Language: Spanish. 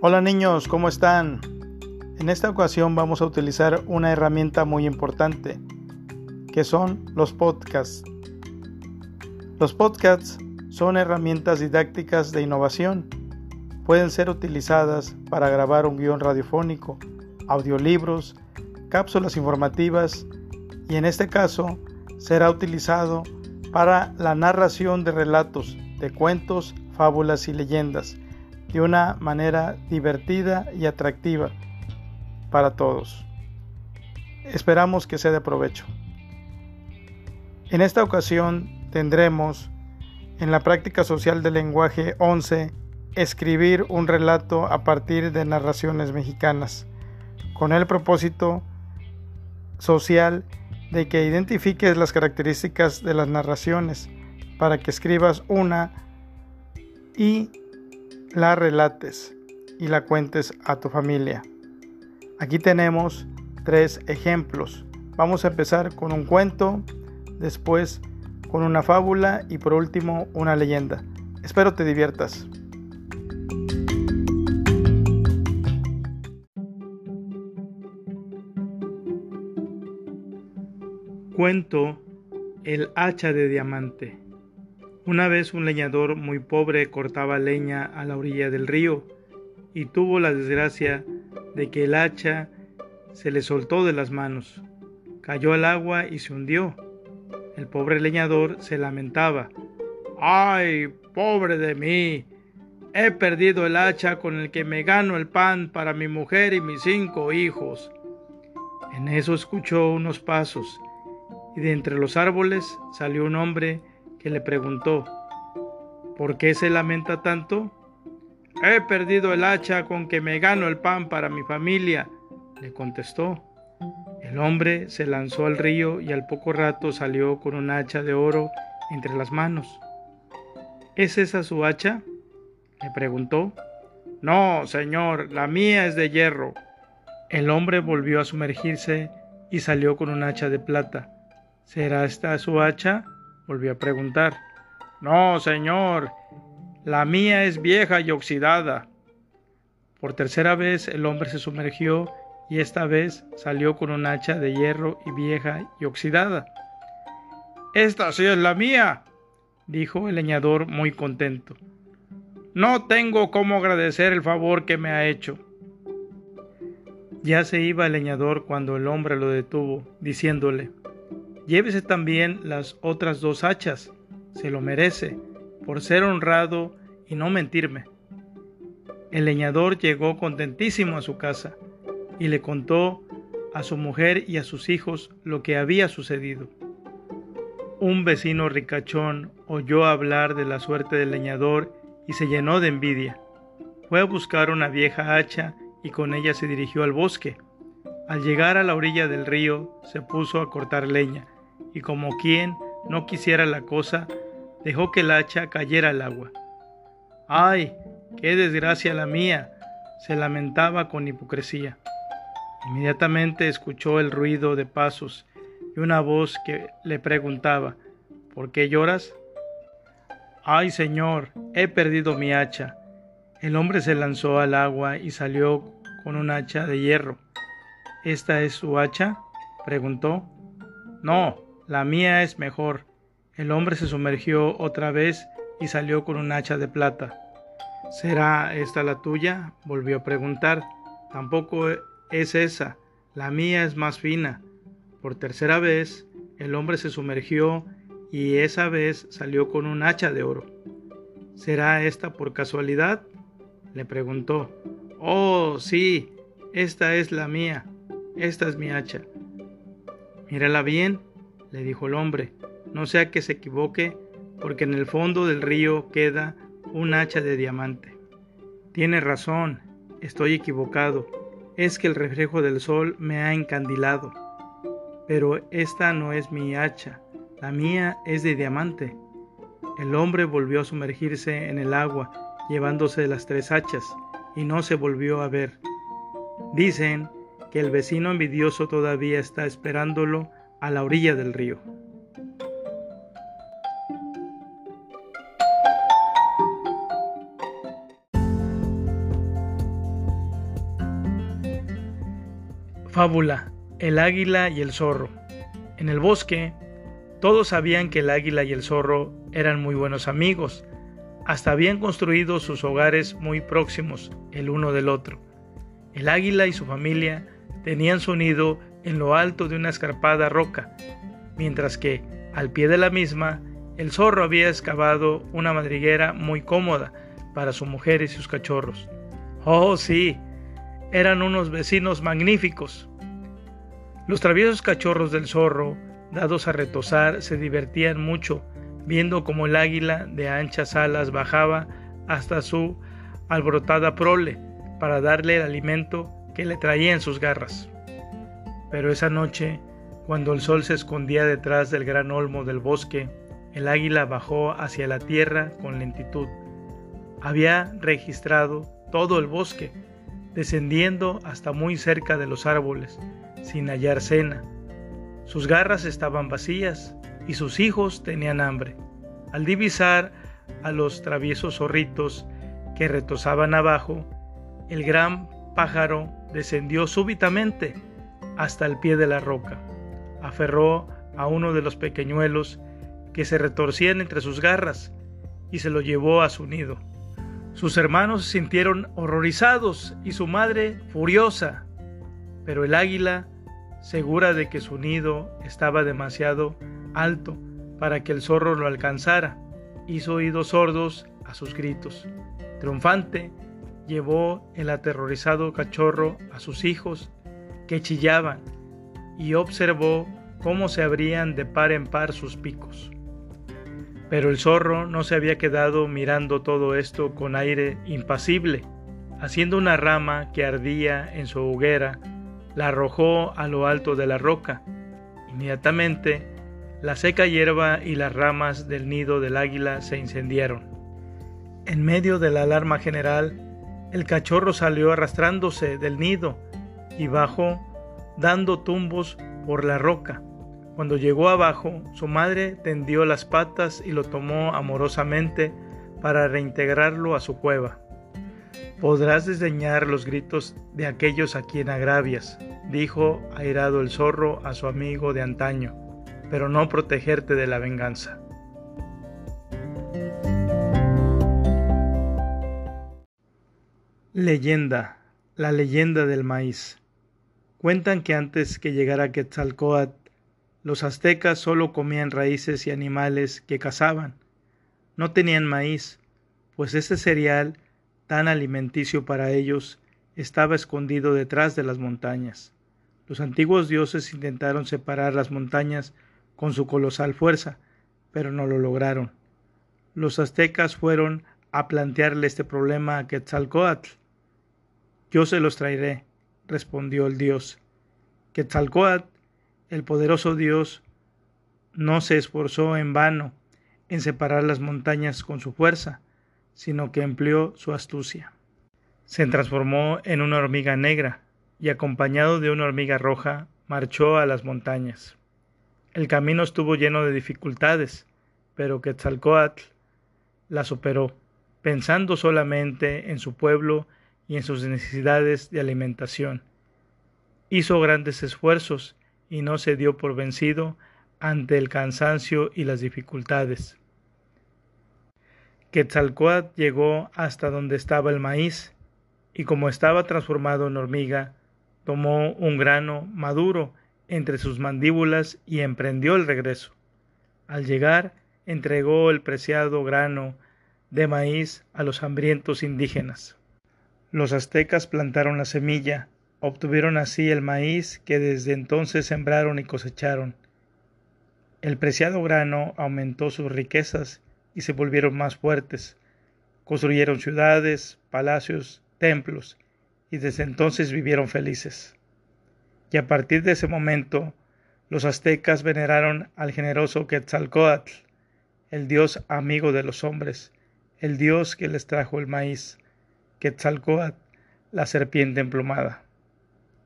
Hola niños, ¿cómo están? En esta ocasión vamos a utilizar una herramienta muy importante, que son los podcasts. Los podcasts son herramientas didácticas de innovación. Pueden ser utilizadas para grabar un guion radiofónico, audiolibros, cápsulas informativas y en este caso será utilizado para la narración de relatos, de cuentos, fábulas y leyendas de una manera divertida y atractiva para todos. Esperamos que sea de provecho. En esta ocasión tendremos en la práctica social del lenguaje 11 escribir un relato a partir de narraciones mexicanas, con el propósito social de que identifiques las características de las narraciones para que escribas una y la relates y la cuentes a tu familia. Aquí tenemos tres ejemplos. Vamos a empezar con un cuento, después con una fábula y por último una leyenda. Espero te diviertas. Cuento El hacha de diamante. Una vez un leñador muy pobre cortaba leña a la orilla del río y tuvo la desgracia de que el hacha se le soltó de las manos, cayó al agua y se hundió. El pobre leñador se lamentaba. ¡Ay, pobre de mí! He perdido el hacha con el que me gano el pan para mi mujer y mis cinco hijos. En eso escuchó unos pasos y de entre los árboles salió un hombre que le preguntó, ¿por qué se lamenta tanto? He perdido el hacha con que me gano el pan para mi familia, le contestó. El hombre se lanzó al río y al poco rato salió con un hacha de oro entre las manos. ¿Es esa su hacha? le preguntó. No, señor, la mía es de hierro. El hombre volvió a sumergirse y salió con un hacha de plata. ¿Será esta su hacha? Volvió a preguntar. No, señor, la mía es vieja y oxidada. Por tercera vez el hombre se sumergió y esta vez salió con un hacha de hierro y vieja y oxidada. Esta sí es la mía, dijo el leñador muy contento. No tengo cómo agradecer el favor que me ha hecho. Ya se iba el leñador cuando el hombre lo detuvo, diciéndole Llévese también las otras dos hachas, se lo merece, por ser honrado y no mentirme. El leñador llegó contentísimo a su casa y le contó a su mujer y a sus hijos lo que había sucedido. Un vecino ricachón oyó hablar de la suerte del leñador y se llenó de envidia. Fue a buscar una vieja hacha y con ella se dirigió al bosque. Al llegar a la orilla del río se puso a cortar leña y como quien no quisiera la cosa, dejó que el hacha cayera al agua. ¡Ay! ¡Qué desgracia la mía! se lamentaba con hipocresía. Inmediatamente escuchó el ruido de pasos y una voz que le preguntaba ¿Por qué lloras? Ay, señor, he perdido mi hacha. El hombre se lanzó al agua y salió con un hacha de hierro. ¿Esta es su hacha? preguntó. No, la mía es mejor. El hombre se sumergió otra vez y salió con un hacha de plata. ¿Será esta la tuya? volvió a preguntar. Tampoco es esa. La mía es más fina. Por tercera vez, el hombre se sumergió y esa vez salió con un hacha de oro. ¿Será esta por casualidad? le preguntó. Oh, sí, esta es la mía. Esta es mi hacha. Mírala bien, le dijo el hombre, no sea que se equivoque, porque en el fondo del río queda un hacha de diamante. Tiene razón, estoy equivocado, es que el reflejo del sol me ha encandilado. Pero esta no es mi hacha, la mía es de diamante. El hombre volvió a sumergirse en el agua, llevándose las tres hachas, y no se volvió a ver. Dicen que el vecino envidioso todavía está esperándolo a la orilla del río. Fábula, el águila y el zorro. En el bosque, todos sabían que el águila y el zorro eran muy buenos amigos, hasta habían construido sus hogares muy próximos el uno del otro. El águila y su familia tenían su nido en lo alto de una escarpada roca, mientras que, al pie de la misma, el zorro había excavado una madriguera muy cómoda para su mujer y sus cachorros. Oh, sí, eran unos vecinos magníficos. Los traviesos cachorros del zorro, dados a retosar, se divertían mucho viendo cómo el águila de anchas alas bajaba hasta su alborotada prole para darle el alimento que le traía en sus garras. Pero esa noche, cuando el sol se escondía detrás del gran olmo del bosque, el águila bajó hacia la tierra con lentitud. Había registrado todo el bosque, descendiendo hasta muy cerca de los árboles, sin hallar cena. Sus garras estaban vacías y sus hijos tenían hambre. Al divisar a los traviesos zorritos que retosaban abajo, el gran pájaro descendió súbitamente hasta el pie de la roca. Aferró a uno de los pequeñuelos que se retorcían entre sus garras y se lo llevó a su nido. Sus hermanos se sintieron horrorizados y su madre furiosa, pero el águila, segura de que su nido estaba demasiado alto para que el zorro lo alcanzara, hizo oídos sordos a sus gritos. Triunfante, llevó el aterrorizado cachorro a sus hijos, que chillaban, y observó cómo se abrían de par en par sus picos. Pero el zorro no se había quedado mirando todo esto con aire impasible. Haciendo una rama que ardía en su hoguera, la arrojó a lo alto de la roca. Inmediatamente la seca hierba y las ramas del nido del águila se incendiaron. En medio de la alarma general, el cachorro salió arrastrándose del nido y bajó dando tumbos por la roca. Cuando llegó abajo, su madre tendió las patas y lo tomó amorosamente para reintegrarlo a su cueva. Podrás desdeñar los gritos de aquellos a quien agravias, dijo airado el zorro a su amigo de antaño pero no protegerte de la venganza. Leyenda, la leyenda del maíz. Cuentan que antes que llegara Quetzalcoatl, los aztecas solo comían raíces y animales que cazaban. No tenían maíz, pues ese cereal, tan alimenticio para ellos, estaba escondido detrás de las montañas. Los antiguos dioses intentaron separar las montañas con su colosal fuerza, pero no lo lograron. Los aztecas fueron a plantearle este problema a Quetzalcoatl. Yo se los traeré, respondió el dios. Quetzalcoatl, el poderoso dios, no se esforzó en vano en separar las montañas con su fuerza, sino que empleó su astucia. Se transformó en una hormiga negra y acompañado de una hormiga roja marchó a las montañas. El camino estuvo lleno de dificultades, pero Quetzalcoatl la superó, pensando solamente en su pueblo y en sus necesidades de alimentación. Hizo grandes esfuerzos y no se dio por vencido ante el cansancio y las dificultades. Quetzalcoatl llegó hasta donde estaba el maíz, y como estaba transformado en hormiga, tomó un grano maduro entre sus mandíbulas y emprendió el regreso. Al llegar, entregó el preciado grano de maíz a los hambrientos indígenas. Los aztecas plantaron la semilla, obtuvieron así el maíz que desde entonces sembraron y cosecharon. El preciado grano aumentó sus riquezas y se volvieron más fuertes. Construyeron ciudades, palacios, templos, y desde entonces vivieron felices y a partir de ese momento los aztecas veneraron al generoso Quetzalcoatl, el dios amigo de los hombres, el dios que les trajo el maíz, Quetzalcoatl, la serpiente emplumada.